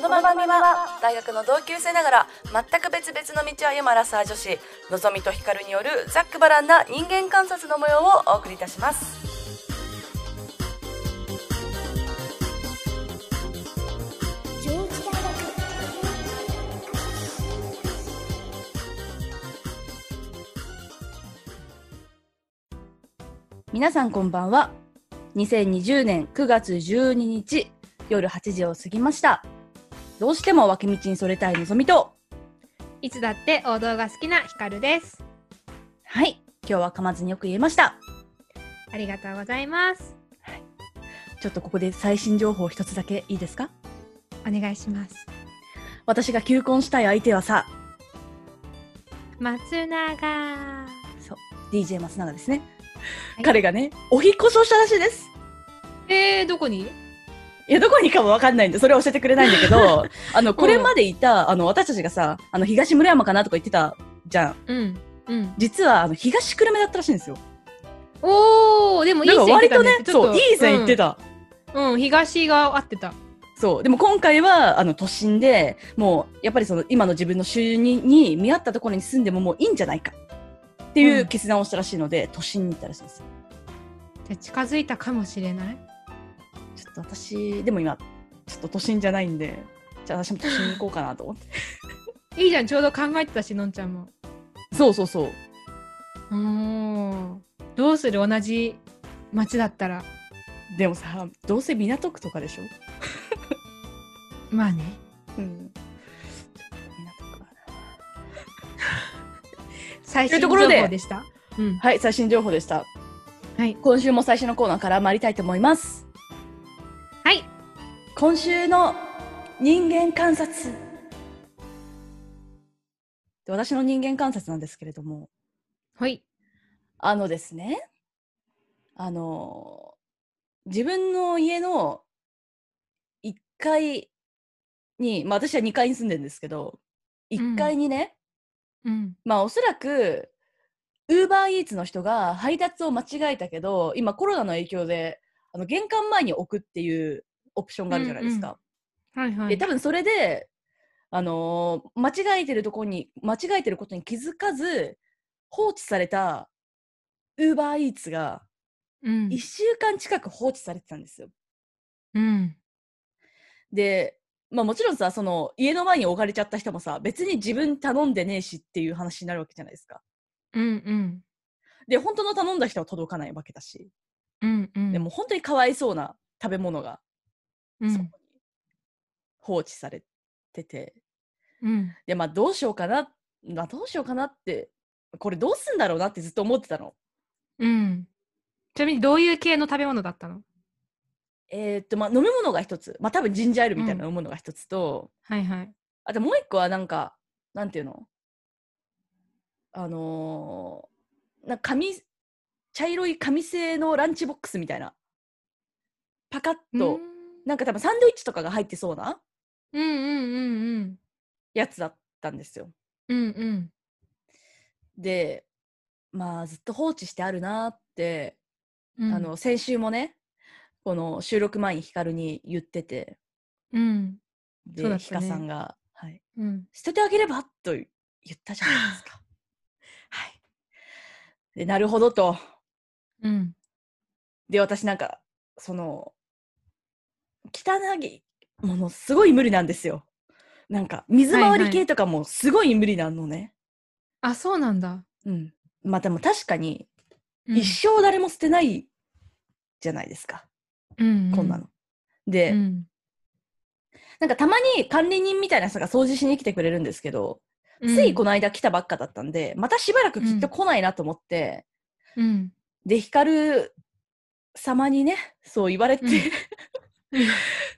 この番組は大学の同級生ながら全く別々の道を歩むアラサー女子のぞみとひかるによるざっくばらんな人間観察の模様をお送りいたします。皆さんこんばんは。2020年9月12日夜8時を過ぎました。どうしても脇道にそれたいのぞみと。いつだって王道が好きなヒカルです。はい。今日は噛まずによく言えました。ありがとうございます。ちょっとここで最新情報一つだけいいですか？お願いします。私が求婚したい相手はさ。松永。そう。DJ 松永ですね、はい。彼がねお引っ越しをしたらしいです。えー、どこに？いやどこにかもわかんないんでそれは教えてくれないんだけど あのこれまでいたあの私たちがさあの東村山かなとか言ってたじゃんうん。うん。実はあの東久留米だったらしいんですよおー、でもいい線いってたね割とね。そういい線言ってた。た、うん、うん東が合ってた。そうでも今回はあの都心でもうやっぱりその今の自分の収入に見合ったところに住んでももういいんじゃないかっていううん決断をしたらしいので、都心に行ったらしいんですよじゃあ近づいたかもしれない？私でも今ちょっと都心じゃないんでじゃあ私も都心に行こうかなと思っていいじゃん、ちょうど考えてたし、のんちゃんも。そうそうそうおー。どうする？同じ町だったら。でもさどうせ港区とかでしょ？まあね。うん港区はな 最新情というところで報でした。うん。はい最新情報でしたはい。今週も最初のコーナーから参りたいと思いますはい。今週の人間観察で私の人間観察なんですけれどもはい。あのですねあの自分の家の1階にまあ私は2階に住んでるんですけど1階にね、うん。まあおそらくウーバーイーツの人が配達を間違えたけど今コロナの影響であの玄関前に置くっていうオプションがあるじゃないですか。はいはい。で多分それで、あのー間違えてるところに間違えてることに気づかず放置されたウーバーイーツがうん1週間近く放置されてたんですよ。うん。で、まあ、もちろんさその家の前に置かれちゃった人もさ別に自分頼んでねえしっていう話になるわけじゃないですか。うんうん。で本当の頼んだ人は届かないわけだし、うんうん。でも本当にかわいそうな食べ物がうん、そこに放置されてて。うん。でまあどうしようかな、まあ、どうしようかなってこれどうすんだろうなってずっと思ってたの。うん。ちなみにどういう系の食べ物だったの？えーっとまあ飲み物が一つまあ多分ジンジャーエールみたいな飲み物が一つと、はいはい。あともう一個はなんかなんていうの？あのーなんか紙茶色い紙製のランチボックスみたいなパカッと、なんか多分サンドイッチとかが入ってそうなうんうんうんうんやつだったんですよ。うん。うんうん。でまあずっと放置してあるなってうん。あの先週もねこの収録前にヒカルに言っててうん。で、ヒカさんが、はいうん。「捨ててあげれば?」と言ったじゃないですか。はい、でなるほどと。うん。で私なんかその汚いものすごい無理なんですよ。なんか水回りはいはい系とかもすごい無理なのね。あ、そうなんだ。うん、まあでも確かにうん一生誰も捨てないじゃないですか、うんこんなの。で、うん。なんかたまに管理人みたいな人が掃除しに来てくれるんですけど、うんついこの間来たばっかだったんで、またしばらくきっと来ないなと思って、うん。で、ヒカル様にね、そう言われて、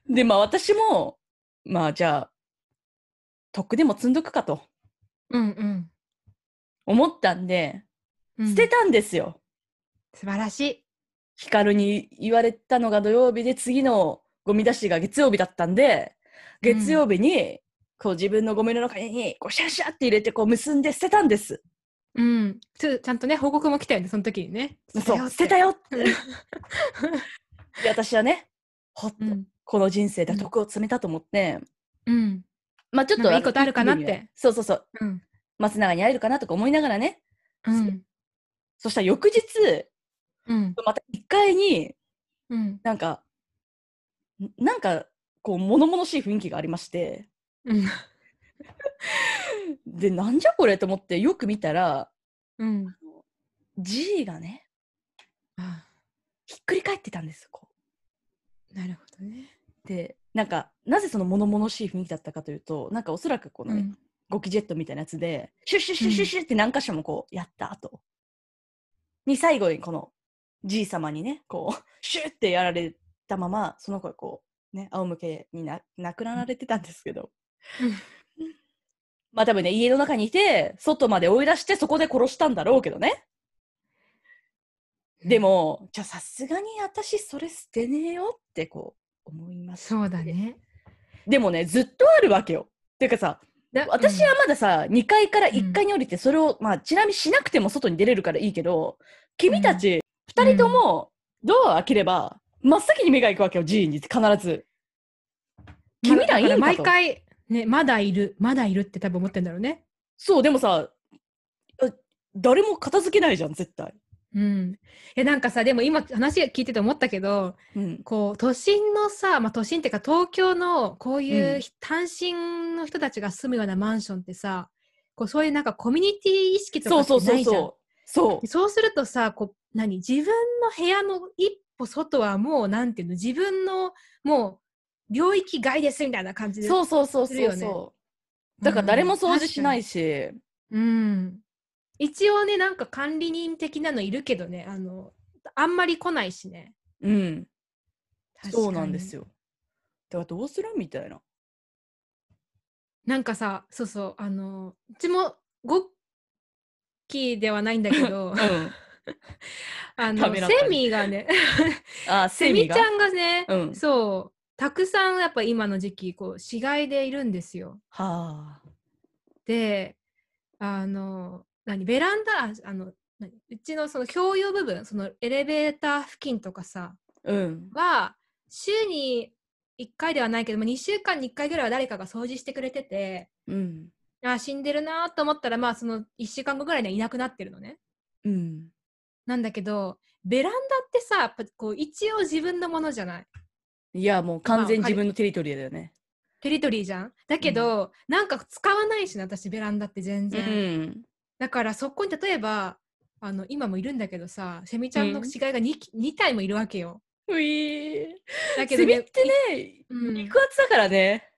で、まあ私も、まあじゃあ、とっくでも積んどくかとうんうん思ったんで、うん。捨てたんですよ。素晴らしい。ヒカルに言われたのが土曜日で、次のゴミ出しが月曜日だったんで、月曜日に、こう自分のゴミの中に、こうシャシャって入れて、こう結んで捨てたんです。うん。ちちゃんとね、報告も来たよね、その時にね。そう、捨てたよよって。で、私はね、ほっと、うん。この人生でうん徳を積めたと思って、うん。まあちょっといいことあるかなってそうそうそううん。松永に会えるかなとか思いながらねうん。そしたら翌日うん。また1階にうん。なんかんなんかこう物々しい雰囲気がありましてうん。でなんじゃこれと思ってよく見たらうん。G がねあひっくり返ってたんですこなるほどね。うでなんかなぜその物々しい雰囲気だったかというとなんかおそらくこのね、うん。ゴキジェットみたいなやつでシュッシュッシュッシュッシュッって何箇所もこうやった後に最後にこの G 様にねこうシュッってやられたままその子がこうね仰向けにな亡くなられてたんですけど、まあ多分ね家の中にいて外まで追い出してそこで殺したんだろうけどねでもじゃあさすがに私それ捨てねえよってこう思いますそうだね。でもねずっとあるわけよっていうかさだ私はまださ、2階から1階に降りて、それを、まあ、ちなみにしなくても外に出れるからいいけど、君たち、2人とも、ドアを開ければ、真っ先に目が行くわけよ、G に、必ず。君らいいんだ毎回、ね、まだいる、まだいるって多分思ってんだろうね。そう、でもさ、あ誰も片付けないじゃん、絶対。うん。え、なんかさ、でも今話聞いてて思ったけど、うん。こう、都心のさ、まあ都心っていうか東京のこういううん単身の人たちが住むようなマンションってさ、こうそういうなんかコミュニティ意識とかそうそうってないじゃん。そうそう。するとさ、こう、何自分の部屋の一歩外はもう、なんていうの、自分のもう領域外ですみたいな感じで。そうそうそうそうするよねそう。だから誰も掃除しないし、うん。一応ね、なんか管理人的なのいるけどね、あの、あんまり来ないしね。うん。そうなんですよ。よ。だからどうするみたいな。なんかさ、そうそう、あの、うちも5期ではないんだけど、うん。あの、セミがね、あ、セ セミちゃんがね、うんそう、たくさんやっぱ今の時期、こう、死骸でいるんですよ。はあ。で、あの、何、ベランダ、ああの、何うちのその共用部分、そのエレベーター付近とかさ、うん。は、週に1回ではないけど、まあ、2週間に1回ぐらいは誰かが掃除してくれてて、うん。あ死んでるなと思ったら、まあ、その1週間後ぐらいにはいなくなってるのね。うん。なんだけど、ベランダってさ、やっぱこう一応自分のものじゃない？いや、もう完全自分のテリトリーだよね。テリトリーじゃん？だけど、なんか使わないしね、私、ベランダって全う然。ん。だから、そこに例えば、あの今もいるんだけどさ、セミちゃんのうん死骸が 2, 2体もいるわけよ。ういだけど、セミってね、うん肉厚だからね。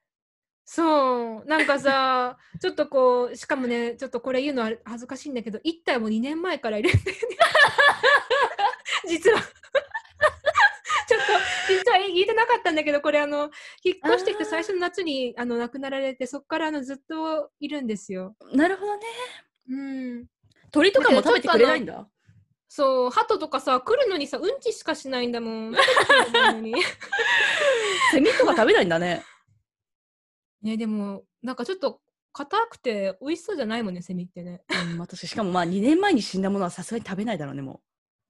そう、なんかさ、ちょっとこう、しかもね、ちょっとこれ言うのは恥ずかしいんだけど、1体も2年前からいるんだよね。実は。ちょっと、実は言えてなかったんだけど、これあの、引っ越してきて最初の夏にあの亡くなられて、そこからあのずっといるんですよ。なるほどね。うん。鳥とかも食べてくれないんだ？そう、鳩とかさ、来るのにさ、うんちしかしないんだもん。セミとか食べないんだね。ね、でも、なんかちょっと硬くて美味しそうじゃないもんね、セミってね。うん、私、しかもまあ2年前に死んだものはさすがに食べないだろうね、も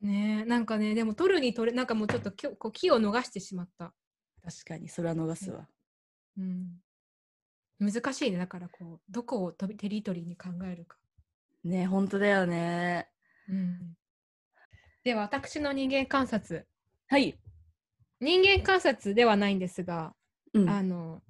ねえなんかね、でも取るに取れ、なんかもうちょっときょこう木を逃してしまった。う。確かに、それは逃すわ。うん。難しいね、だからこう、どこをテリトリーに考えるか。ね本当だよね。うん。では、私の人間観察。はい。人間観察ではないんですが、うん。あの、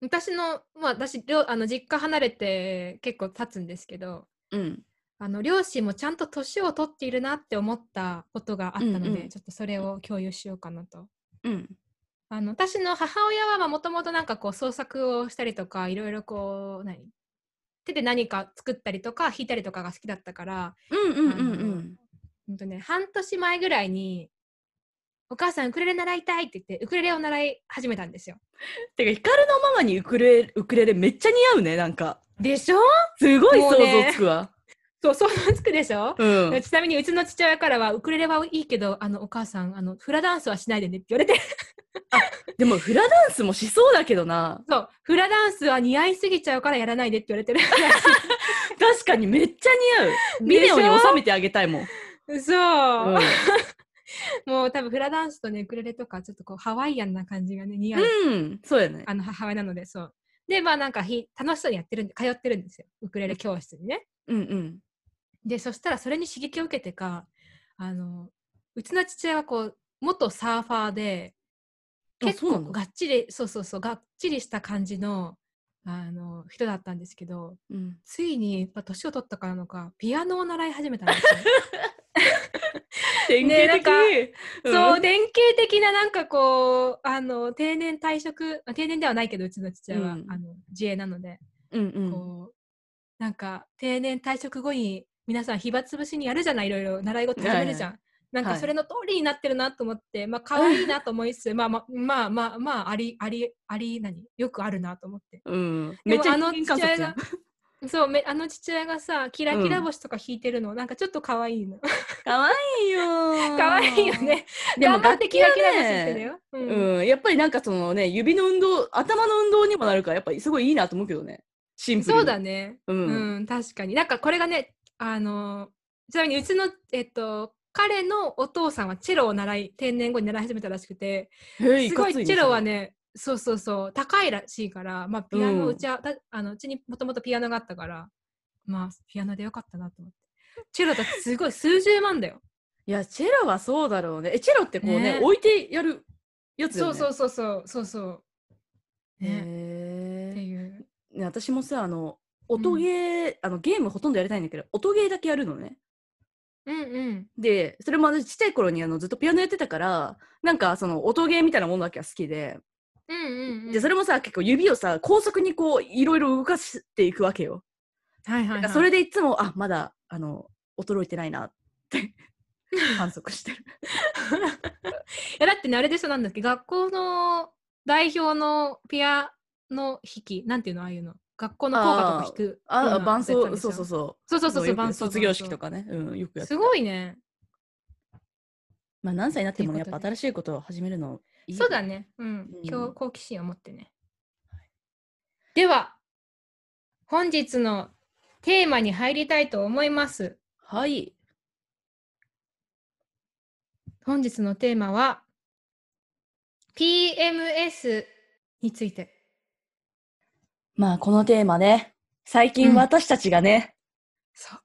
私の、まあ私、あの実家離れて結構経つんですけど、うん。あの両親もちゃんと年を取っているなって思ったことがあったので、うんうんちょっとそれを共有しようかなと。うん。あの私の母親はもともとなんかこう創作をしたりとかいろいろこう何？手で何か作ったりとか弾いたりとかが好きだったから、うんうんうんうん。ほんとね、半年前ぐらいにお母さんウクレレ習いたいって言ってウクレレを習い始めたんですよ。てか、ヒカルのママにウクレレ、ウクレレめっちゃ似合うね、なんか。でしょ？すごい想像つくわ。そう想像つくでしょ、うん。ちなみにうちの父親からはウクレレはいいけどあのお母さんあのフラダンスはしないでねって言われてでも、フラダンスもしそうだけどな。そうフラダンスは似合いすぎちゃうからやらないでって言われてる 確かにめっちゃ似合う。ビデオに収めてあげたいもん。そう、うん もう多分フラダンスとねウクレレとかちょっとこうハワイアンな感じがね似合う、うん、そうやね。あの母親なのでそうでまあなんかひ楽しそうにやってるんで通ってるんですよウクレレ教室にねうんうん。でそしたらそれに刺激を受けてかあのうちの父親はこう元サーファーであ結構がっちりそうそうそうがっちりした感じのあの人だったんですけどうん、ついにやっぱ年を取ったからなのかピアノを習い始めたんですよ。典ねなんかうんそう典型的ななんかこうあの定年退職あ定年ではないけどうちの父親は、うんあの自営なので、うんうん。こうなんか定年退職後に皆さん暇つぶしにやるじゃないいろいろ習い事始めるじゃん。なんかはいそれの通りになってるなと思って、まあ可愛いなと思いつつ、まあまあまあまあまあありありあり何？よくあるなと思って。うん、でもあのめっちゃ人間観察やん父親が そうめあの父親がさキラキラ星とか弾いてるの、なんかちょっと可愛いの。かわいいよー 可愛いよね。でも頑張ってキラキラ星してるよ。うんうん、やっぱりなんかそのね指の運動頭の運動にもなるからやっぱりすごいいいなと思うけどねシンプルにそうだね。う、うんん、確かに。なんかこれがね、あのちなみにうちの、えっと、彼のお父さんはチェロを習い、定年後に習い始めたらしくて、すごいチェロはね、そうそうそう、高いらしいから、まあ、ピアノ、うんうちは、たあのうちにもともとピアノがあったから、まあ、ピアノでよかったなと思って。チェロだってすごい数十万だよ。いやチェロはそうだろうね。えチェロってこうねね。置いてやるやつよね。そうそうそうそう、そうそう。ね、へえ。っていう。ね私もさあの音ゲー、あのゲームほとんどやりたいんだけど音ゲーだけやるのねうんうん。でそれも私ちっちゃい頃にあのずっとピアノやってたからなんかその音ゲーみたいなものだけは好きで、うんうん、うん。でそれもさ結構指をさ高速にこういろいろ動かしていくわけよはいはい、はい。それでいつもあまだあの衰えてないなって 観測してる いやだってねあれでしょなんだっけ学校の代表のピアノ弾きなんていうのああいうの学校の校歌とか弾くあな伴奏そうそうそう。そうそうそう伴奏卒業式とかね。うんよくやってすごいね。まあ何歳になってもねやっぱ新しいことを始めるのいいよそうだね。うん。うん。今日好奇心を持ってね。では本日のテーマに入りたいと思います。はい。本日のテーマは PMS についてまあこのテーマね。最うん。近私たちがね、そ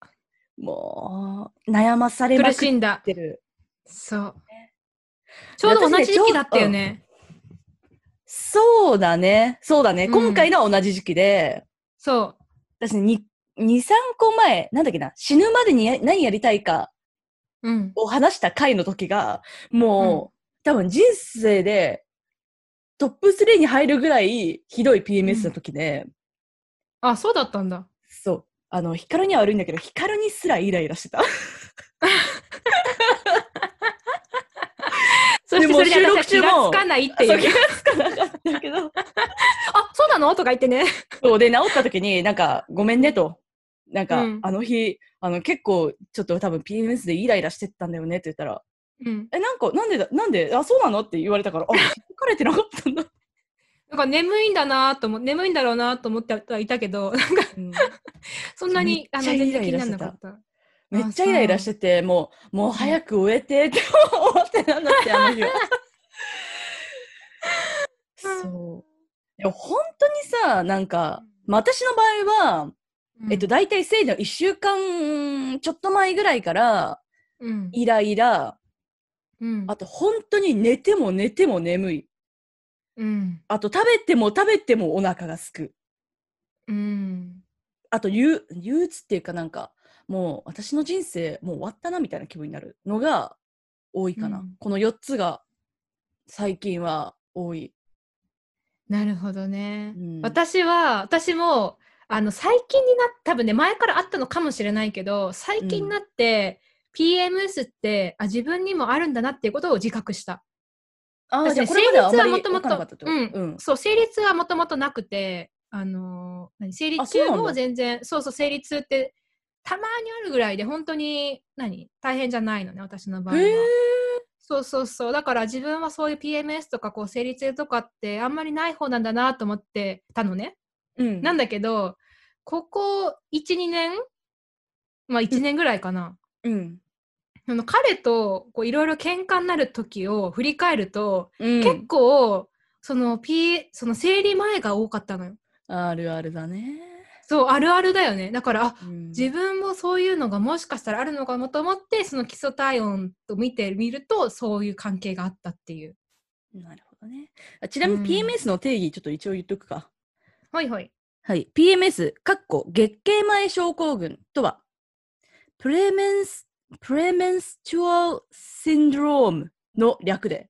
う。もう悩まされま苦くっしんだ。てるそう。ちょうど同じ時期だったよね。そうだね。そうだね、うん。今回のは同じ時期で。そう。私に23個前なんだっけな。死ぬまでにや何やりたいかうん。を話した回の時が、もう、多分人生でトップ3に入るぐらいひどい PMS の時で、あそうだったんだそう。あの、ヒカルには悪いんだけど、ヒカルにすらイライラしてた。そしてでもそれで私は収録中も気がつかないっていう気がつかなかったけど。あそうなの？とか言ってね。そうで、治った時に、なんか、ごめんねと。なんか、うんあの日、あの、結構、ちょっと多分 PMS でイライラしてたんだよねって言ったら、うん。え、なんか、なんでだ、なんで、あ、そうなの？って言われたから、あ、気づかれてなかったんだ。なんか眠いんだなと思眠いんだろうなと思ってはいたけど、なんかうん そんなにあの全然気になライラしてたらなかった。めっちゃイライラしてて、もう、もう早く終えてって思ってたんだって、あの日は。そう。でも本当にさ、なんか、まあ、私の場合は、うんえっと、大体生理の1週間ちょっと前ぐらいから、うんイライラ、うんあと本当に寝ても寝ても眠い。うんあと食べても食べてもお腹がすく。うんあと憂憂鬱っていうかなんか、もう私の人生もう終わったなみたいな気分になるのが多いかな。うんこの4つが最近は多い。なるほどね。うん私は私もあの最近になっ多分ね前からあったのかもしれないけど最近になって、PMS ってあ自分にもあるんだなっていうことを自覚した。ああ、私じゃあこれまではもともとうん。うん。そう生理痛はもともとなくてあのー何？生理中も全然そうそう生理痛ってたまにあるぐらいで本当に何？大変じゃないのね私の場合は。そうそうそう。だから自分はそういう PMS とかこう生理痛とかってあんまりない方なんだなと思ってたのね、うん。なんだけどここ12年？まあ1年ぐらいかな、うん。あの彼といろいろ喧嘩になる時を振り返ると、うん結構その P その生理前が多かったのよ。あるあるだね。そうあるあるだよね。だからあうん自分もそういうのがもしかしたらあるのかもと思ってその基礎体温と見てみるとそういう関係があったっていう。なるほどね。あちなみにうん PMS の定義ちょっと一応言っとくか。はいはい。はい。PMS、かっこ月経前症候群とは、プレメンス、プレメンスチュアルシンドロームの略で、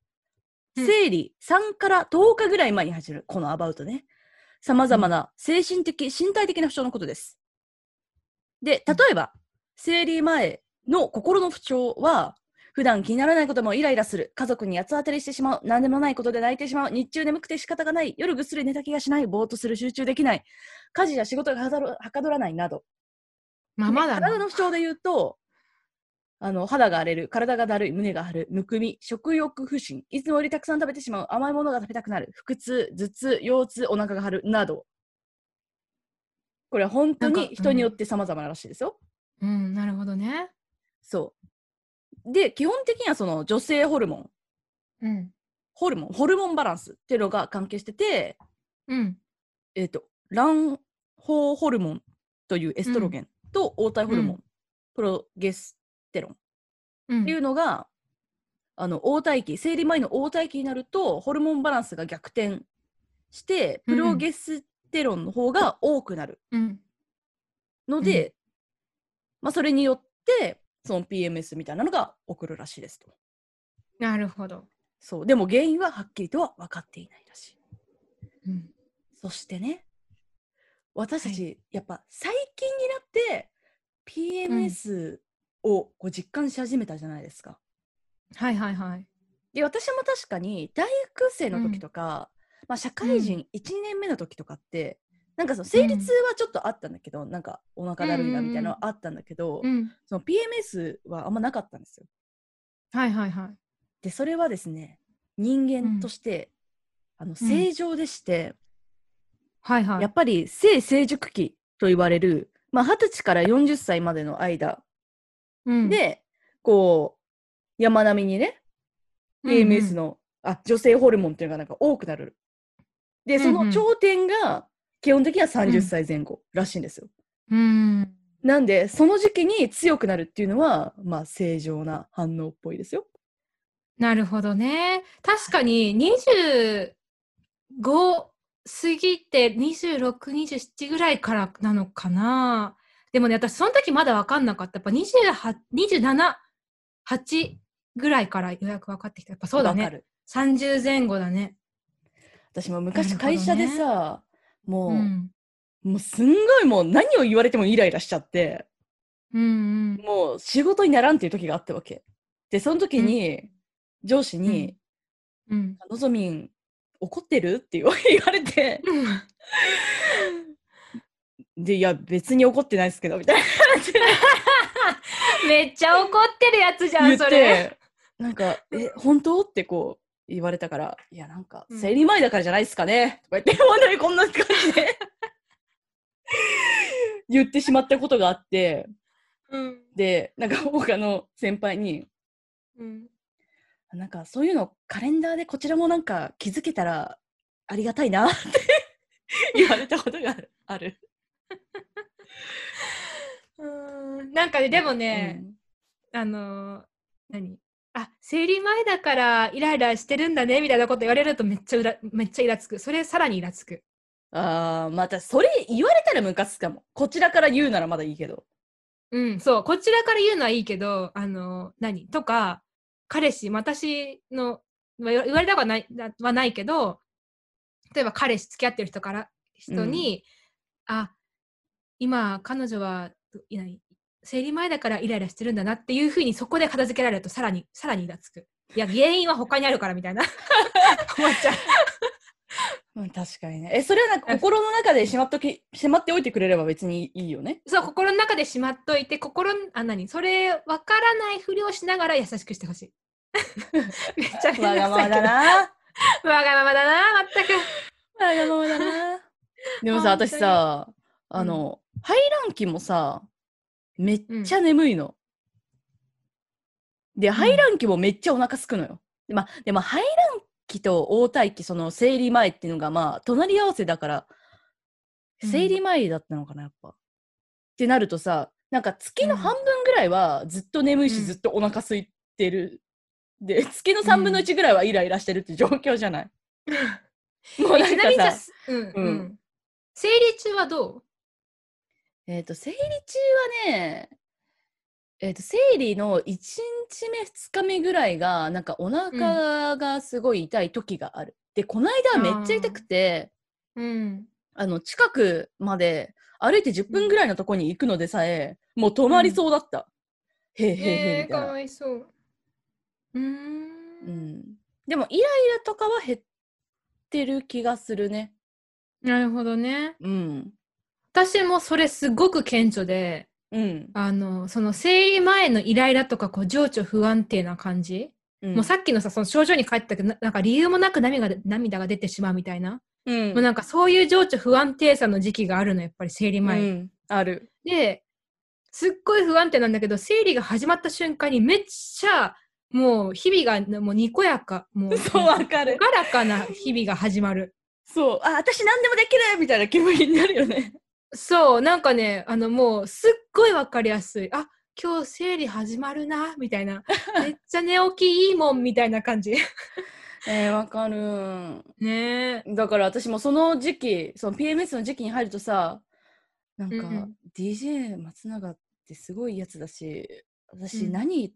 うん生理3から10日ぐらい前に始まる、このアバウトね。様々な精神的、身体的な不調のことです。で、例えば、生理前の心の不調は、普段気にならないこともイライラする。家族に八つ当たりしてしまう。何でもないことで泣いてしまう。日中眠くて仕方がない。夜ぐっすり寝た気がしない。ぼーっとする。集中できない。家事や仕事がはかどらないなど。まあまだな体の不調で言うと、あの肌が荒れる、体がだるい、胸が張る、むくみ、食欲不振、いつもよりたくさん食べてしまう、甘いものが食べたくなる、腹痛、頭痛、腰痛、お腹が張るなど。これは本当に人によって様々ならしいですよ。うんなるほどね。そう。で、基本的にはその女性ホルモン、うん。ホルモン、ホルモンバランスっていうのが関係してて、うん。えっ、と、卵胞ホルモンというエストロゲンと黄体ホルモン、うん。プロゲステロん。っていうのが、あの黄体期生理前の黄体期になるとホルモンバランスが逆転してプロゲステロンの方が多くなる。うん。ので、まあ、それによってその PMS みたいなのが起こるらしいですと。なるほど。そう。でも原因ははっきりとは分かっていないらしい。うん。そしてね私たはち、やっぱ最近になって PMS をこう実感し始めたじゃないですか。はいはいはい。で私も確かに大学生の時とか、まあ、社会人1、年目の時とかってなんかその生理痛はちょっとあったんだけど、なんかお腹だるいなみたいなのはあったんだけど、うんその PMS はあんまなかったんですよ。はいはいはい。でそれはですね人間として、あの正常でして、はいはい。やっぱり性成熟期と言われる、まあ、20歳から40歳までの間うん、で、こう山並みにね PMS の、あ女性ホルモンっていうのがなんか多くなる。で、そうんうんの頂点が基本的にはう30ん歳前後らしいんですよ。うん、うん。なんで、その時期に強くなるっていうのは、まあ、正常な反応っぽいですよ。なるほどね。確かに25過ぎて26、27ぐらいからなのかな。でもね、私その時まだ分かんなかった。やっぱ28 27、8ぐらいからようやく分かってきた。やっぱそうだね。わかる30前後だね。私もな昔会社でさ、もう、うん。もうすんごいもう何を言われてもイライラしちゃって、うんうん。もう仕事にならんっていう時があったわけ。で、その時に、上司に、うん。のぞみん、怒ってる？って言わ言われて、で、いや、別に怒ってないですけど、みたいな感じでめっちゃ怒ってるやつじゃん、それ。て、なんか、え、本当？ってこう言われたから、いや、なんか、うん生理前だからじゃないですかね？とか言って、本当にこんな感じで 言ってしまったことがあって、うん。で、なんか他の先輩に、うん。なんかそういうのカレンダーでこちらもなんか気づけたらありがたいなって 言われたことがある。なんかね、でもね、あのー何あ生理前だからイライラしてるんだねみたいなこと言われるとめっちゃうらめっちゃイラつく。それさらにイラつく。うん、ああ、またそれ言われたらムカつくかも。こちらから言うならまだいいけど。うんそう。こちらから言うのはいいけどあのー何？とか彼氏私のまあ言われたことはないなはないけど例えば彼氏付き合ってる人から人に、あ今彼女はいない生理前だからイライラしてるんだなっていうふうにそこで片付けられるとさらに さらにイラつくいや原因は他にあるからみたいな 思っちゃう うん、確かにね。え、それはなんか心の中でしまっとき、しまっておいてくれれば別にいいよね？そう心の中でしまっといて心んあ何？それわからないふりをしながら優しくしてほしいめっちゃくさいわがままだな。わがままだなまったくわがままだな。でもさ、私さ、あの、排卵期もさ、めっちゃ眠いの。で、排卵期もめっちゃお腹すくのよ。でまあ、でも排卵期と黄体期、その生理前っていうのがまあ、隣り合わせだから、うん生理前だったのかな、やっぱ。ってなるとさ、なんか月のうん半分ぐらいはずっと眠いし、うんずっとお腹空いてる。で、月の3分の1ぐらいはイライラしてるって状況じゃない？もうなんかささ、、うんううんん、生理中はどう？えっ、と、生理中はね、えっ、と、生理の1日目、2日目ぐらいが、なんかお腹がすごい痛い時がある。で、この間はめっちゃ痛くて、うん。あの、近くまで歩いて10分ぐらいのとこに行くのでさえ、もう止まりそうだった。へえへえへええー、かみたいな。わいそう。うー。うんん。でも、イライラとかは減ってる気がするね。なるほどね。うん。私もそれすごく顕著で、うん。あの、その生理前のイライラとか、こう、情緒不安定な感じ。うんもうさっきのさ、その症状に帰ったけど、ななんか理由もなく涙が涙が出てしまうみたいな。うんもうなんかそういう情緒不安定さの時期があるの、やっぱり生理前。うんある。で、すっごい不安定なんだけど、生理が始まった瞬間にめっちゃ、もう日々がもうにこやか、もう、そう、わかる。朗らかな日々が始まる。そう。あ、私何でもできるみたいな気分になるよね。そう、なんかね、あのもうすっごいわかりやすい。あ、今日生理始まるな、みたいな。めっちゃ寝起きいいもん、みたいな感じ。えー、わかる。ねえ。だから私もその時期、その PMS の時期に入るとさ、なんか、DJ 松永ってすごいやつだし、私うん何言っ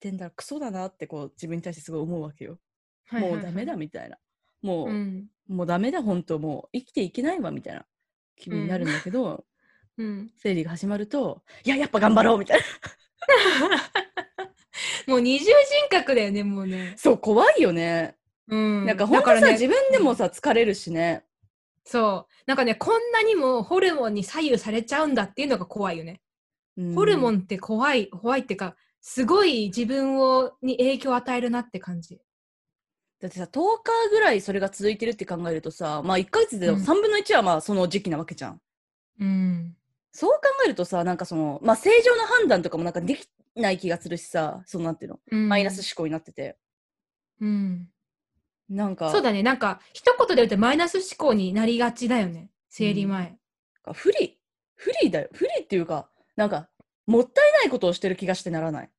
てんだろう、クソだなってこう自分に対してすごい思うわけよ。はいはいはいもうダメだみたいな。もう、うん。もうダメだ、本当もう生きていけないわみたいな気分になるんだけど、うん。生理が始まると、いや、やっぱ頑張ろうみたいな。もう二重人格だよね、もうね。そう、怖いよね。うん。なんか本当さ、ね自分でもさ、疲れるしね。そう。なんかね、こんなにもホルモンに左右されちゃうんだっていうのが怖いよね。うんホルモンって怖い、怖いっていうか、すごい自分をに影響を与えるなって感じ。だってさ、10日ぐらいそれが続いてるって考えるとさ、まあ1ヶ月でうん3分の1はまあその時期なわけじゃん。うん。そう考えるとさ、なんかその、まあ正常な判断とかもなんかできない気がするしさ、そのなんていうの、うんマイナス思考になってて。うん。なんか、そうだね。なんか、一言で言うとマイナス思考になりがちだよね。生理前。不利不利だよ。不利っていうか、なんか、もったいないことをしてる気がしてならない。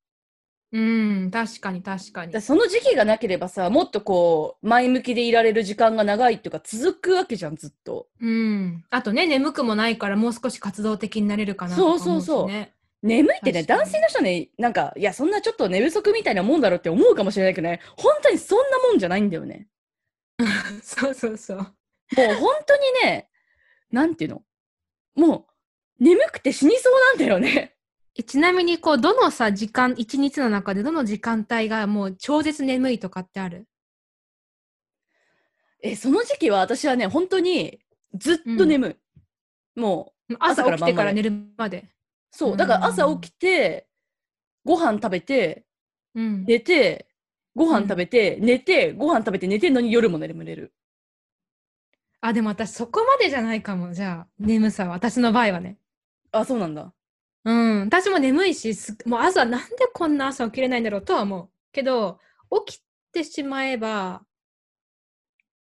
うん、確かに確かにだ。その時期がなければさ、もっとこう、前向きでいられる時間が長いっていうか、続くわけじゃん、ずっと。うん。あとね、眠くもないからもう少し活動的になれるかなとかね。そうそうそう眠いってね、男性の人はね、なんか、いや、そんなちょっと寝不足みたいなもんだろうって思うかもしれないけどね、本当にそんなもんじゃないんだよね。そうそうそう。もう本当にね、なんていうの？もう、眠くて死にそうなんだよね。えちなみに、こう、どのさ、時間、一日の中でどの時間帯がもう超絶眠いとかってある？え、その時期は私はね、本当にずっと眠い。もう、朝朝から晩まで起きてから寝るまで。そう、だから朝起きて、ご飯食べて、うん。寝て、ご飯食べて、寝て、ご飯食べて寝てんのに夜も眠れる。あ、でも私そこまでじゃないかも。じゃあ、眠さは。私の場合はね。あ、そうなんだ。うん。私も眠いし、すもう朝なんでこんな朝起きれないんだろうとは思う。けど、起きてしまえば、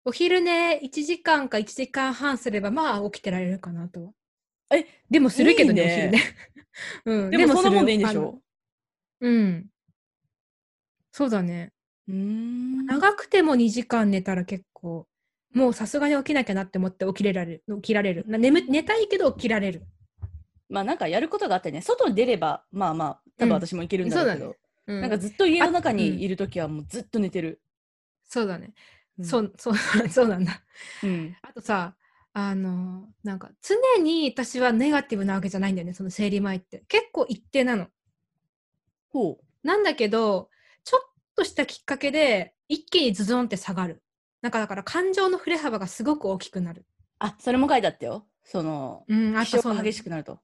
お昼寝1時間か1時間半すれば、まあ起きてられるかなとは。え、でもするけどね、いいねお昼寝。うん。でもそんなもんでいいんでしょ？うん。そうだね。うーん。長くても2時間寝たら結構、もうさすがに起きなきゃなって思って起きれられる。起きられる。な眠寝たいけど起きられる。まあなんかやることがあってね、外に出れば、まあまあ、多分私もいけるんだろうけど、うんそううん、なんかずっと家の中にいるときはもうずっと寝てる。そうだね。うんそう、そう、そうなんだ。うん。あとさ、あの、なんか常に私はネガティブなわけじゃないんだよね、その生理前って。結構一定なの。ほう。なんだけど、ちょっとしたきっかけで一気にズドンって下がる。なんかだから感情の振れ幅がすごく大きくなる。あ、それも書いてあったよ。その、うん、あ気とそう激しくなると。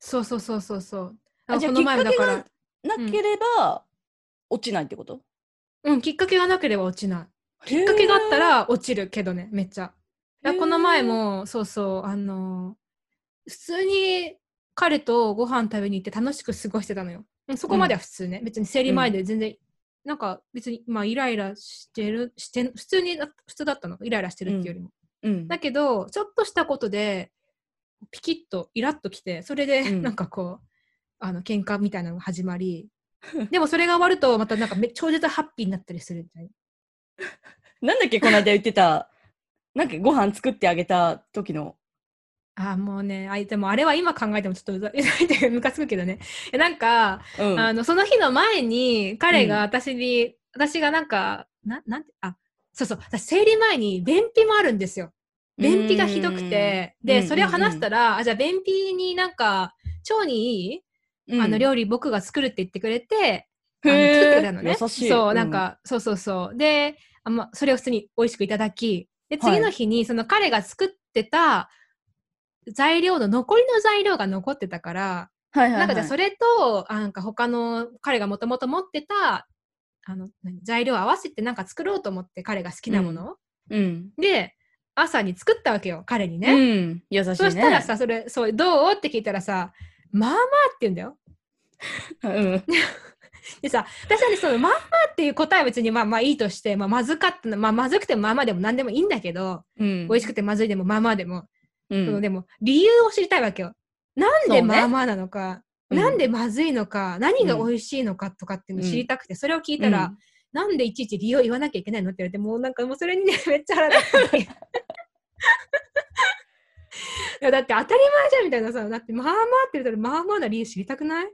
そうそうそうそうそう。あじゃあこの前もだからきっか、なければ、落ちないってこと？うん、きっかけがなければ落ちない。ききっかけがあった、ら落ちるけどね、めっちゃ。この前も、そうそう、あのー普通に彼とご飯食べに行って楽しく過ごしてたのよ。うんそこまでは普通ね。別に生理前で全然、なんか別に、まあイライラしてる、して、普通に、普通だったの。イライラしてるっていうよりも。うん。だけど、ちょっとしたことで、ピキッとイラッときて、それで、うんなんかこう、あの、喧嘩みたいなのが始まり、でもそれが終わると、またなんかめ超絶ハッピーになったりするみたいな。なんだっけ、この間言ってた、なんかご飯作ってあげた時の。あーもうね、あいでもあれは今考えてもちょっとうざいっていうかムカつくけどね。え なんか、うん。あの、その日の前に、彼がうん私に、私がなんか、な、なんて、あ、そうそう、私生理前に便秘もあるんですよ。便秘がひどくて、で、うん。それを話したら、あじゃあ便秘になんか、腸にいい、うん。あの、料理僕が作るって言ってくれて、あのへー。作ってくれたのね。そうう、ん。なんか、そうそうそう。で、あま、それを普通に美味しくいただき、で、はい。次の日に、その彼が作ってた材料の、残りの材料が残ってたから、はいはい、はい。なんかじゃあそれと、あなんか他の彼がもともと持ってた、あの、何？材料を合わせてなんか作ろうと思って彼が好きなもの。を、うん。で、朝に作ったわけよ、彼にうね。ん。優しいね。そしたらさ、それ、そう、どう？って聞いたらさ、まあまあって言うんだよ。うん。でさ、私はね、そのまあまあっていう答えは別にまあまあいいとして、まあまずかったな、まあまずくてもまあまあでも何でもいいんだけど、うん。美味しくてまずいでもまあまあでも、うん。そのでも理由を知りたいわけよ。なんでまあまあなのか、うんなんでまずいのか、何が美味しいのかとかっていうのを知りたくて、それを聞いたら、なんでいちいち理由を言わなきゃいけないの？って言われて、もうなんか もうそれにね、めっちゃ腹立って。いやだって当たり前じゃんみたいなさ、だってまあまあって言ったらまあまあな理由知りたくない？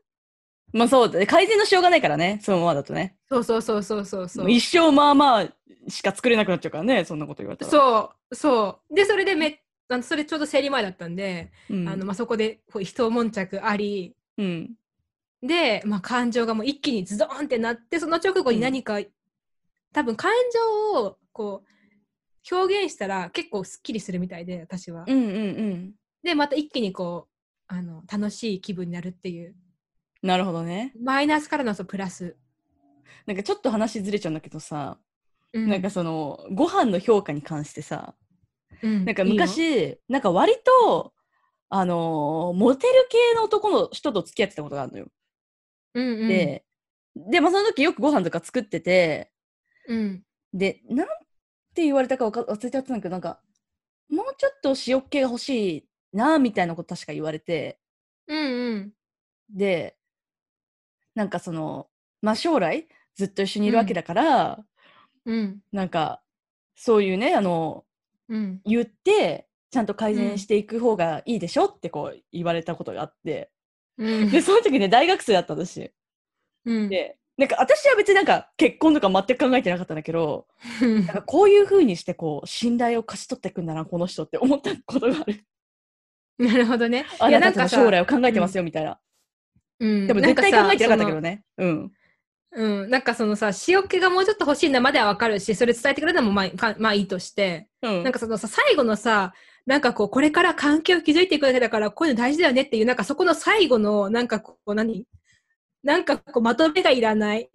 まあそうだね。改善のしようがないからね。そのままだとね。そうそうそうそうそうそう。一生まあまあしか作れなくなっちゃうからね。そんなこと言われたら。そう、そう。で、それでめあのそれちょうど生理前だったんで、う。ん。あのまあ、そこでこう一悶着あり、うん。で、まあ、感情がもう一気にズドーンってなって、その直後に何か、多分感情をこう表現したら結構すっきりするみたいで、私は。うんうんうん。で、また一気にこう、あの楽しい気分になるっていう、なるほどね。マイナスからのそうプラス。なんかちょっと話ずれちゃうんだけどさ、うんなんかその、ご飯の評価に関してさ、うんなんかいいなんか割と、あのーモテる系の男の人と付き合ってたことがあるのよ。うんうん、で、で、まあその時よくご飯とか作ってて、うん、で、なんて言われたかわか忘れちゃったんだけど、なんか、もうちょっと塩っ気が欲しいな、みたいなこと確か言われて、うんうん。で、なんかその、まあ将来ずっと一緒にいるわけだから、うん。なんか、そういうね、あの、うん。言って、ちゃんと改うん。善していく方がいいでしょってこう言われたことがあって、うんで、その時ね、大学生だった私。うんで、なんか私は別になんか結婚とか全く考えてなかったんだけど、なんかこういう風にしてこう、信頼を勝ち取っていくんだな、この人って思ったことがある。なるほどね。あいやなたの将来を考えてますよ、みたいな。うんでも絶対考えてなかったけどね。うん。うん、なんかそのさ、塩気がもうちょっと欲しいのまではわかるし、それ伝えてくれるのもまあかまあいいとして、うん。なんかそのさ、最後のさ、なんかこう、これから関係を築いていくだけだから、こういうの大事だよねっていう、なんかそこの最後の、なんかこう、何？なんかこう、まとめがいらない。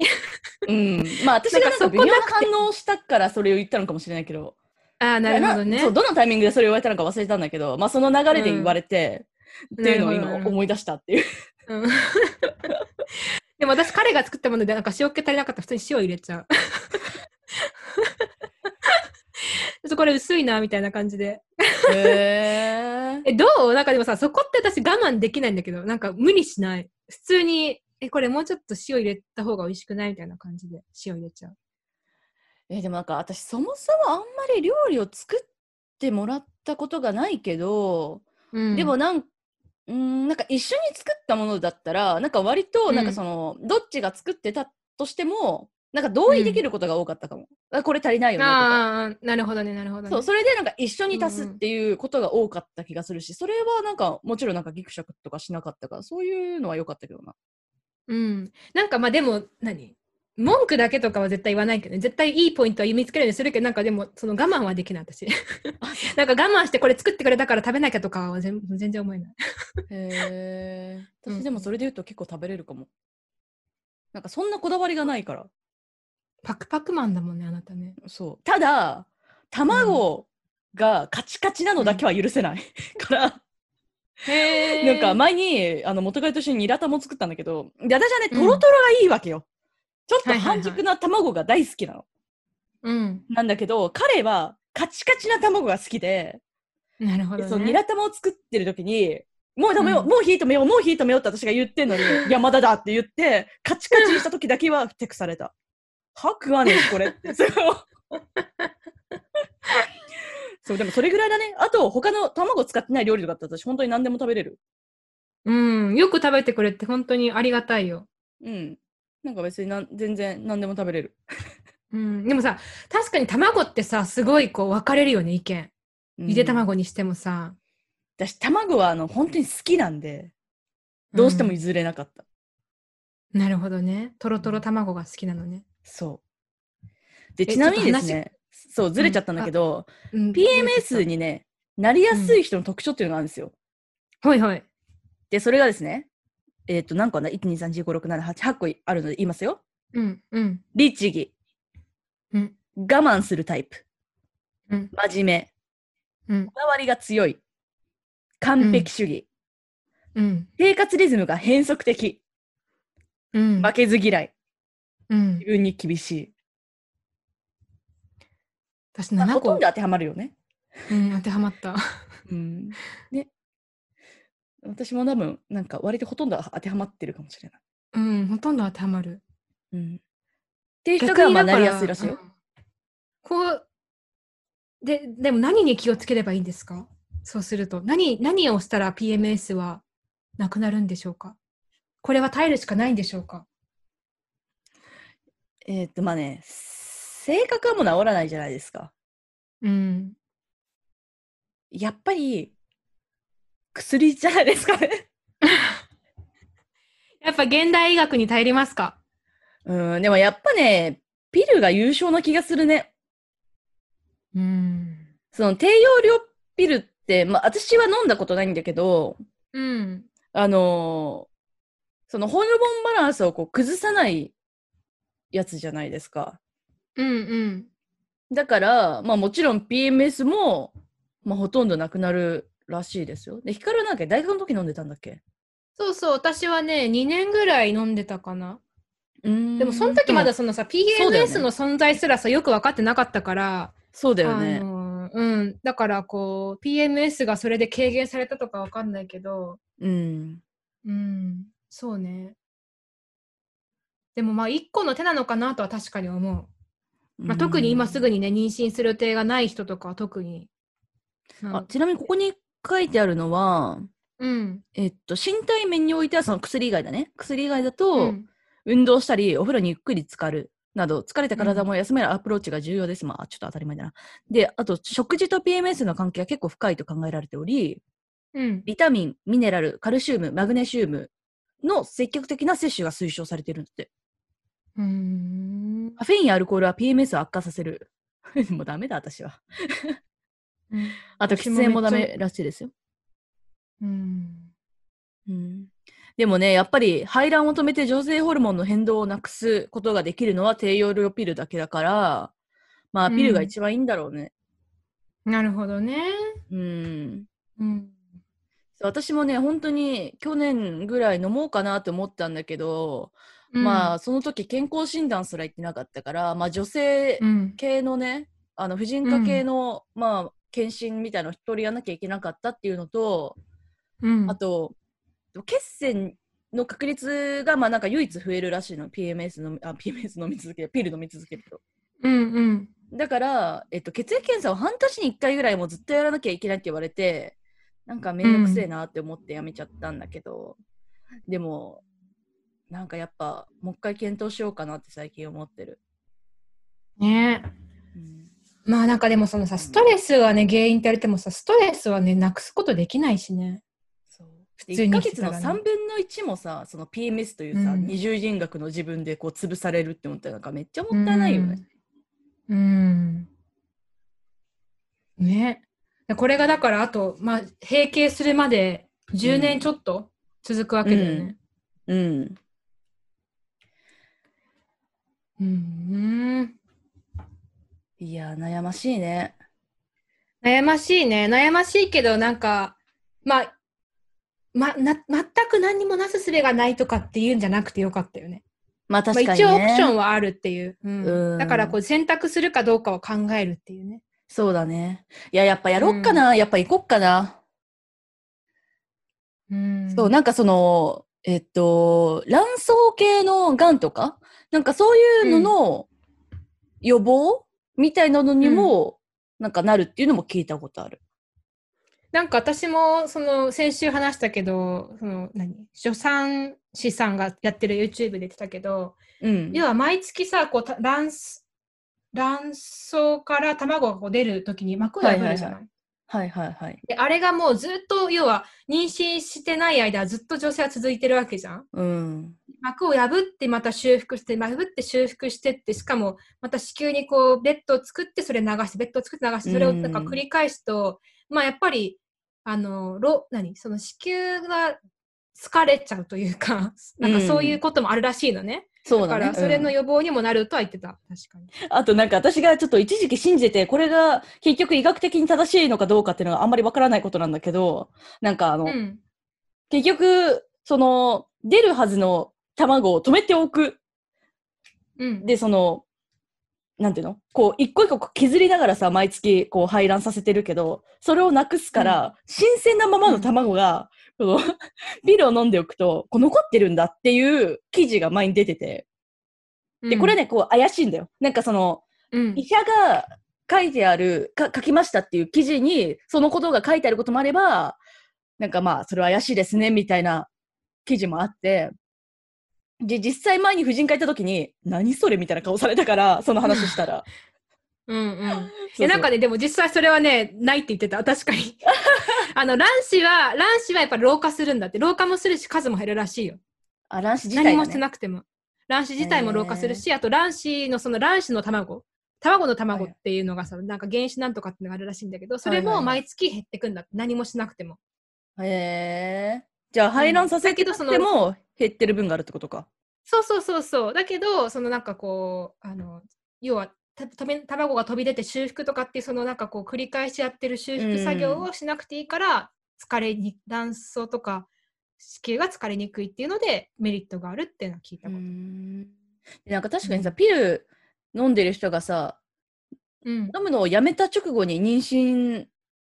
うん。まあ私がそこ微妙ななくて反応したからそれを言ったのかもしれないけど。ああ、なるほどね。そう、どのタイミングでそれを言われたのか忘れたんだけど、まあその流れで言われて、っていうのを今思い出したっていう。うん でも私、彼が作ったもので、なんか塩気足りなかったら普通に塩入れちゃう。ちょこれ薄いな、みたいな感じで。へー。え、どう？なんかでもさ、そこって私我慢できないんだけど、なんか無理しない。普通に、え、これもうちょっと塩入れた方が美味しくないみたいな感じで塩入れちゃう。えでもなんか私そもそもあんまり料理を作ってもらったことがないけど、うんでもなんうーんなんか一緒に作ったものだったらなんか割となんかその、どっちが作ってたとしてもなんか同意できることが多かったかも、あこれ足りないよねとか。ああ、なるほどね、なるほどね。そうそれでなんか一緒に足すうんうんっていうことが多かった気がするし、それはなんかもちろんなんかギクシャクとかしなかったからそういうのは良かったけどな。うん。なんかまあでも、何？文句だけとかは絶対言わないけどね。絶対いいポイントは見つけるようにするけど、なんかでも、その我慢はできない、私。なんか我慢してこれ作ってくれたから食べなきゃとかは全全然思えない。へえ。うん私でもそれで言うと結構食べれるかも。なんかそんなこだわりがないから。パクパクマンだもんね、あなたね。そう。ただ、卵がカチカチなのだけは許せない。から、へなんか前にあの元彼と一緒にニラ玉を作ったんだけど、で私はね、トロトロがいいわけよ。ちょっと半熟な卵が大好きなの。うん。なんだけど、彼はカチカチな卵が好きで、なるほど、ね。でそのニラ玉を作ってる時に、もう止めよう、うんもう火止めよう、もう火止めようって私が言ってんのに、いや、まだだって言って、カチカチにした時だけはテクされた。は食わねえし、これって。そう そう、でもそれぐらいだね。あと、他の卵使ってない料理とかだったら私、本当に何でも食べれる。うん。よく食べてくれて本当にありがたいよ。うん。なんか別になん全然何でも食べれる。うん。でもさ、確かに卵ってさ、すごいこう分かれるよね、意見。ゆでうん卵にしてもさ。私、卵はあの本当に好きなんで、どうしても譲れなかった。なるほどね。とろとろ卵が好きなのね。そう。で、えちなみにですね、そう、ずれちゃったんだけど、うん、PMS にね、なりやすい人の特徴っていうのがあるんですよ。はいはい。で、それがですね、えっ、と、何個あんだ ?1、2、3、4、5、6、7、8、8個あるので言いますよ。うんうん。律儀、うん。我慢するタイプ、うん。真面目、うん。こだわりが強い、完璧主義、うん。生活リズムが変則的、うん。負けず嫌い、うん自。分に厳しい。私まあ、7個ほとんど当てはまるよね。うん、当てはまった。うん。ね。私も多分、なんか割とほとんど当てはまってるかもしれない。うん、ほとんど当てはまる。うん。っていう人がまあなりやすいらしいよ。うんこう、で、でも何に気をつければいいんですか？そうすると。何、何をしたら PMS はなくなるんでしょうか？これは耐えるしかないんでしょうか？えーっと、まあね、性格はもう治らないじゃないですか。うん。やっぱり、薬じゃないですかね。やっぱ現代医学に頼りますか？うん、でもやっぱね、ピルが優勝な気がするね。うん。その低用量ピルって、まあ私は飲んだことないんだけど、うん。あのーそのホルモンバランスをこう崩さないやつじゃないですか。うんうん。だから、まあもちろん PMS も、まあほとんどなくなるらしいですよ。で、ヒカルなんか大学の時飲んでたんだっけ？そうそう、私はね、2年ぐらい飲んでたかな。うーんでもその時まだそのさ、PMS の存在すらさ、よく分かってなかったから、そうだよね。あのうん、だからこう PMS がそれで軽減されたとかわかんないけど、うん。うん、そうね。でもまあ一個の手なのかなとは確かに思う。まあ、特に今すぐに。にね妊娠する予定がない人とかは特に。あちなみにここに書いてあるのは、うん。えっと、身体面においてはその薬以外だね。薬以外だと、うん運動したり、お風呂にゆっくり浸かるなど、疲れた体も休めるアプローチが重要です。まあ、ちょっと当たり前だな。で、あと、食事と PMS の関係は結構深いと考えられており、うん。ビタミン、ミネラル、カルシウム、マグネシウムの積極的な摂取が推奨されているんだって。うーん。カフェインやアルコールは PMS を悪化させる。もうダメだ、私は。あと、喫煙もダメらしいですよ。うん。うんでもね、やっぱり排卵を止めて女性ホルモンの変動をなくすことができるのは低用量ピルだけだから、まあ、うんピルが一番いいんだろうね。なるほどね。うん。うん。私もね、本当に去年ぐらい飲もうかなと思ったんだけど、まあ、その時健康診断すら行ってなかったから、まあ、女性うん。系のね、あの婦人科系の、まあ、検診みたいなのを一人やんなきゃいけなかったっていうのと、うん。あと、血栓の確率が、まあなんか唯一増えるらしいの。PMS の、あ、PMS 飲み続ける、ピル飲み続けると。うんうん。だから、えっと、血液検査を半年に1回ぐらいもずっとやらなきゃいけないって言われて、なんかめんどくせえなって思ってやめちゃったんだけど、でも、なんかやっぱ、もう一回検討しようかなって最近思ってる。ねうんまあなんかでもそのさ、ストレスがね、原因って言われてもさ、ストレスはね、なくすことできないしね。そう普通に1ヶ月の3分の1もさ、その PMS というさ、うん二重人格の自分でこう潰されるって思ったらなんかめっちゃもったいないよね。うん。うん。ね。これがだからあと、まあ、閉経するまで10年ちょっと続くわけだよね。うん。うん。いや、悩ましいね。悩ましいね。悩ましいけど、なんか、まあ、ま、な、全く何にもなすすべがないとかっていうんじゃなくてよかったよね。まあまあ、確かにね。一応オプションはあるっていう。うんうんだからこう選択するかどうかを考えるっていうね。そうだね。いや、やっぱやろっかな。やっぱ行こっかな。うんそう、なんかその、えっと、卵巣系の癌とか、なんかそういうのの予防みたいなのにも、なんかなるっていうのも聞いたことある。なんか私もその先週話したけど、その何？助産師さんがやってる YouTube で言ってたけど、うん。要は毎月さ、こうた卵巣卵巣から卵がこう出るときに膜を破るじゃない,、はいはいはい。であれがもうずっと要は妊娠してない間ずっと女性は続いてるわけじゃん。うん。膜を破ってまた修復して、破って修復してって、しかもまた子宮にこうベッドを作ってそれ流して、ベッドを作って流して、それをなんか繰り返すと、まあやっぱり、あの、ろ何？その子宮が疲れちゃうというか、なんかそういうこともあるらしいのね。そうだね。だからそれのうん予防にもなるとは言ってた。確かに。あとなんか私がちょっと一時期信じてて、これが結局医学的に正しいのかどうかっていうのがあんまりわからないことなんだけど、なんかあの、うん。結局、その、出るはずの卵を止めておく。うん。で、その、なんていうの？こう、一個一個削りながらさ、毎月、こう、排卵させてるけど、それをなくすから、新鮮なままの卵が、この、ピルを飲んでおくと、こう残ってるんだっていう記事が前に出てて、で、これね、こう、怪しいんだよ。なんかその、うん、医者が書いてある、か書きましたっていう記事に、そのことが書いてあることもあれば、なんかまあ、それは怪しいですね、みたいな記事もあって、で、実際前に婦人科行った時に、何それみたいな顔されたから、その話したら。うんうん。そういそうやなんかね、でも実際それはね、ないって言ってた。確かに。あの、卵子は、卵子はやっぱ老化するんだって。老化もするし、数も減るらしいよ。あ、卵子自体が、何もしてね。なくても。卵子自体も老化するし、あと卵子のその卵子の卵。卵の卵っていうのがさ、なんか原子なんとかっていうのがあるらしいんだけど、それもはいはいはい毎月減ってくんだって。何もしなくても。へえ。じゃあ、排卵させても減ってる分があるってことか。そうそうそうそう。だけど、そのなんかこう、あの、要は、た卵が飛び出て修復とかってそのなんかこう繰り返しやってる修復作業をしなくていいから、疲れに卵巣とか子宮が疲れにくいっていうのでメリットがあるっていうのは聞いたうこと。なんか確かにさ、うんピル飲んでる人がさ、うん。飲むのをやめた直後に妊娠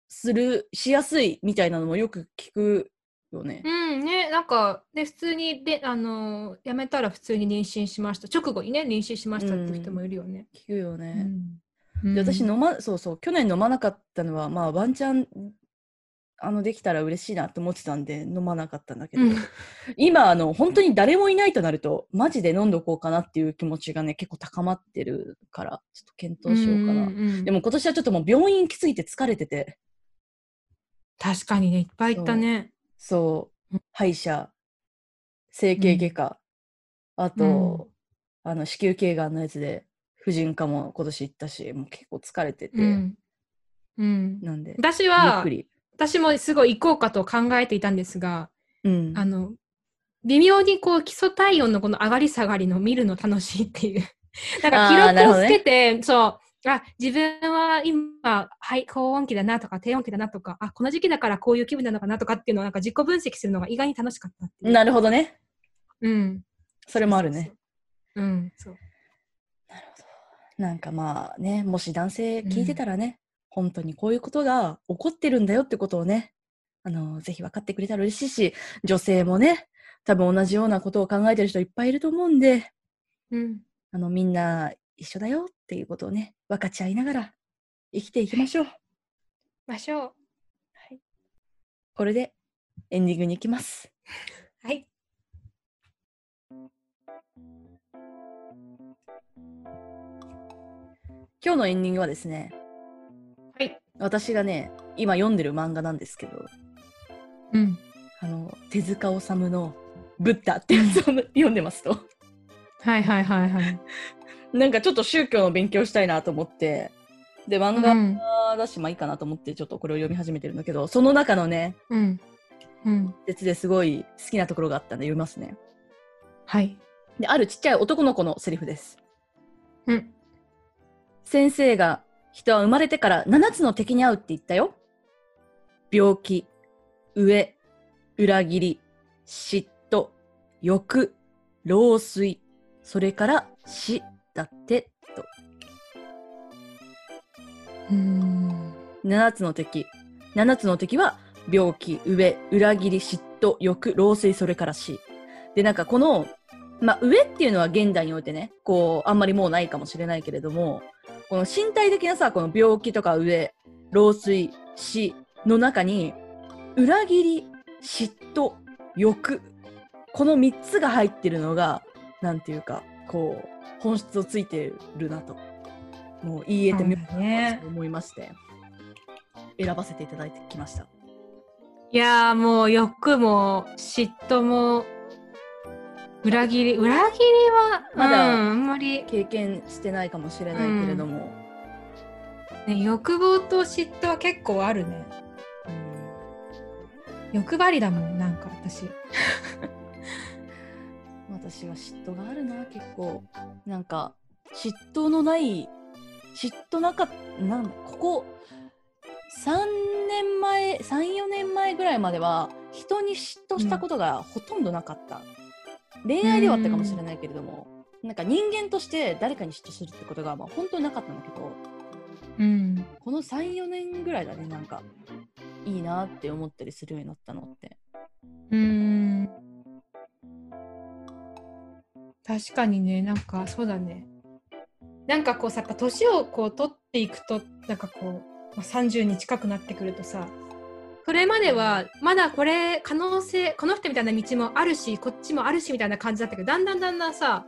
する、しやすいみたいなのもよく聞くよね。うんね、なんか、で、普通にで、あのー、辞めたら普通に妊娠しました。直後にね、妊娠しましたっていう人もいるよね。聞くようね。ん。で私うん飲ま、そうそう、去年飲まなかったのは、まあ、ワンチャン、あの、できたら嬉しいなって思ってたんで、飲まなかったんだけど、うん今、あの、本当に誰もいないとなると、マジで飲んどこうかなっていう気持ちがね、結構高まってるから、ちょっと検討しようかな。んんうんでも今年はちょっともう病院きすぎて疲れてて、確かにね、いっぱい行ったね。そう、歯医者、整形外科、あと、あの、子宮頸がんのやつで、婦人科も今年行ったし、もう結構疲れてて、うん。うん。なんで、私は。私もすごい行こうかと考えていたんですが、うん。あの、微妙にこう基礎体温のこの上がり下がりの見るの楽しいっていう。なんか記あーなるほ録をつけて、そう、あ、自分は今、はい、高温期だなとか低温期だなとか、あ、この時期だからこういう気分なのかなとかっていうのをなんか自己分析するのが意外に楽しかった。なるほどね。うん。それもあるね。うん、そう。なるほど。なんかまあね、もし男性聞いてたらね、本当にこういうことが起こってるんだよってことをね、あの、ぜひ分かってくれたら嬉しいし、女性もね、多分同じようなことを考えてる人いっぱいいると思うんで、うん。あの、みんな一緒だよっていうことをね、分かち合いながら生きていきましょう。ましょう。これでエンディングに行きます。はい。今日のエンディングはですね、はい。私がね、今読んでる漫画なんですけど、うん。あの、手塚治虫のブッダってやつを 読んでますと。はいはいはいはい。なんかちょっと宗教の勉強したいなと思って、で、漫うん画だし、まあいいかなと思って、ちょっとこれを読み始めてるんだけど、その中のね、うん。うん。説ですごい好きなところがあったんで読みますね。はい。で、あるちっちゃい男の子のセリフです。うん。先生が人は生まれてから7つの敵に会うって言ったよ。病気、飢え、裏切り、嫉妬、欲、老衰、それから死だってと。うん。7つの敵。7つの敵は病気、上、裏切り、嫉妬、欲、老衰、それから死。で、なんかこの、まあ、上っていうのは現代においてね、こう、あんまりもうないかもしれないけれども、この身体的なさ、この病気とか上、老衰、死の中に、裏切り、嫉妬、欲、この3つが入ってるのが、なんていうか、こう、本質をついてるなと、もう言い得てみようと思いまして、選ばせていただいてきました。いやーもう欲も嫉妬も裏切り裏切りはまだうん、あんまり、経験してないかもしれないけれども、ね、欲望と嫉妬は結構あるね。うん。欲張りだもんなんか私 私は嫉妬があるな結構。なんか嫉妬のない嫉妬なかっなんだここ3年前34年前ぐらいまでは人に嫉妬したことがほとんどなかった、恋愛ではあったかもしれないけれども、なんか人間として誰かに嫉妬するってことがまあ本当になかったんだけどうん。この34年ぐらいだねなんかいいなって思ったりするようになったのって。うん確かにねなんかそうだね。なんかこうさ年をこう取っていくとなんかこう、まあ、30に近くなってくるとさそれまではまだこれ可能性この人みたいな道もあるしこっちもあるしみたいな感じだったけどだんだんだんだんさ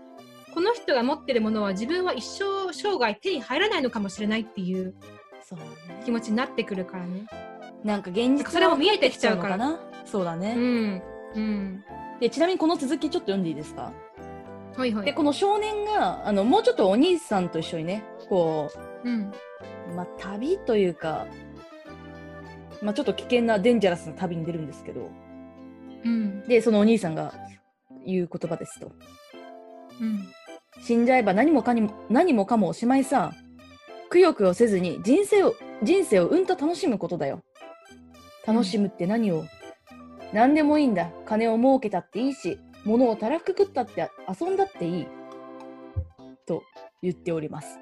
この人が持ってるものは自分は一生生涯手に入らないのかもしれないっていう気持ちになってくるからね。なんか現実それも見えてきちゃうから。な。そうだね、うん。うん。でちなみにこの続きちょっと読んでいいですか？ほいほい。でこの少年があのもうちょっとお兄さんと一緒にねこうん。う、まあ、旅というか、まあ、ちょっと危険なデンジャラスな旅に出るんですけどうん。でそのお兄さんが言う言葉ですとうん。死んじゃえば何もかにも何もかもおしまいさくよくよせずに人生を人生をうんと楽しむことだよ楽しむって何を、何でもいいんだ金を儲けたっていいし物をたらふく食ったって遊んだっていいと言っております。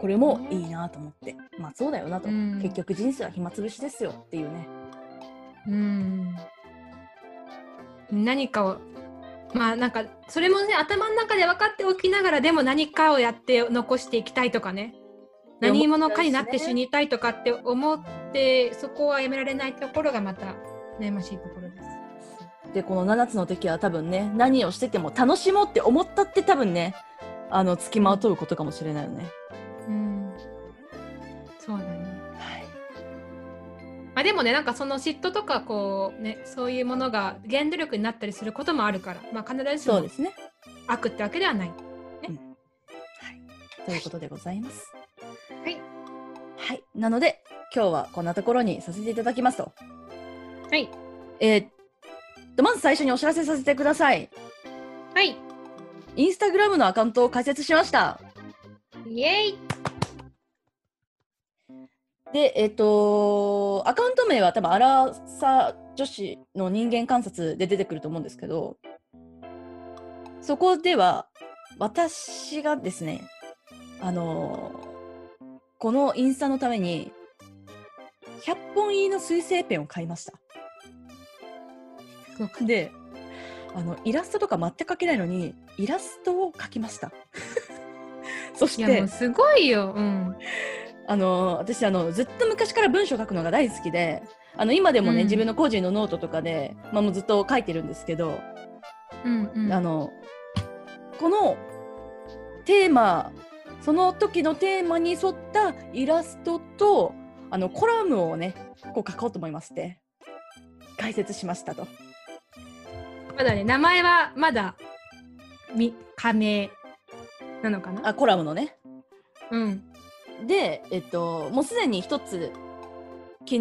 これもいいなと思って。まあそうだよなと、うん。結局人生は暇つぶしですよっていうね。うん。何かを、まあなんか、それもね、頭の中で分かっておきながら、でも何かをやって残していきたいとかね。何者かになって死にたいとかって思って、そこはやめられないところがまた悩ましいところでこの7つの敵は多分ね何をしてても楽しもうって思ったって多分ねあの付きまとうことかもしれないよね、うん。そうだね。はいまあでもね、なんかその嫉妬とかこうね、そういうものが原動力になったりすることもあるから、まあ必ずしもそうですね悪ってわけではない。はい、ということでございます。はい。はい。なので、今日はこんなところにさせていただきますと。はい。えーまず最初にお知らせさせてください。はい。インスタグラムのアカウントを開設しました。イエイで、えーっと、アカウント名は多分、アラサ女子の人間観察で出てくると思うんですけど、そこでは、私がですね、あのーこのインスタのために、100本入りの水性ペンを買いました。で、あの、イラストとか全く描けないのに、イラストを描きました。そしていやもう、すごいよ。うん。あの私あのずっと昔から文章書くのが大好きであの今でもね、うん自分の個人のノートとかで、まあ、もうずっと書いてるんですけど、うんうん。あのこのテーマその時のテーマに沿ったイラストとあのコラムをねこう書こうと思いまして開設しましたと。まだね、名前はまだ、み、仮名なのかな？あコラムのね。うん。で、えっと、もうすでに一つ昨日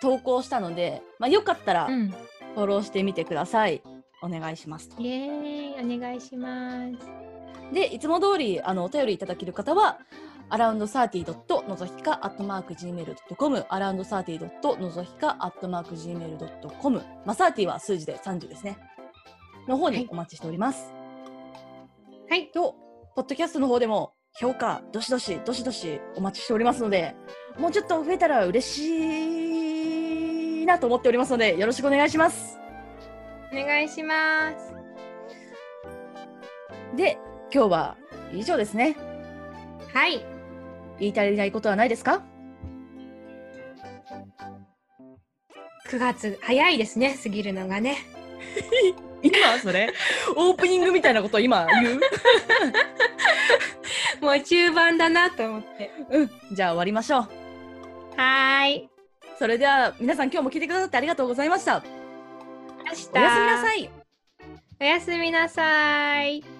投稿したので、まあ、よかったらうん。フォローしてみてください。お願いしますと。イエーイ、お願いします。で、いつも通りあのお便りいただける方は、アラウンドサーティドットのぞひかアットマーク Gmail.com、アラウンドサーティドットのぞひかアットマーク Gmail.com、まあ、サーティは数字で30ですね。の方はいにお待ちしております。はい。と、ポッドキャストの方でも評価、どしどし、どしどしお待ちしておりますので、もうちょっと増えたら嬉しいなと思っておりますので、よろしくお願いします。お願いします。で、今日は以上ですね。はい。言い足りないことはないですか？9月、早いですね、過ぎるのがね。今それ？オープニングみたいなことを今言う？もう中盤だなと思って。うん。じゃあ終わりましょう。はーい。それでは皆さん今日も聞いてくださってありがとうございました。明日おやすみなさい。おやすみなさい。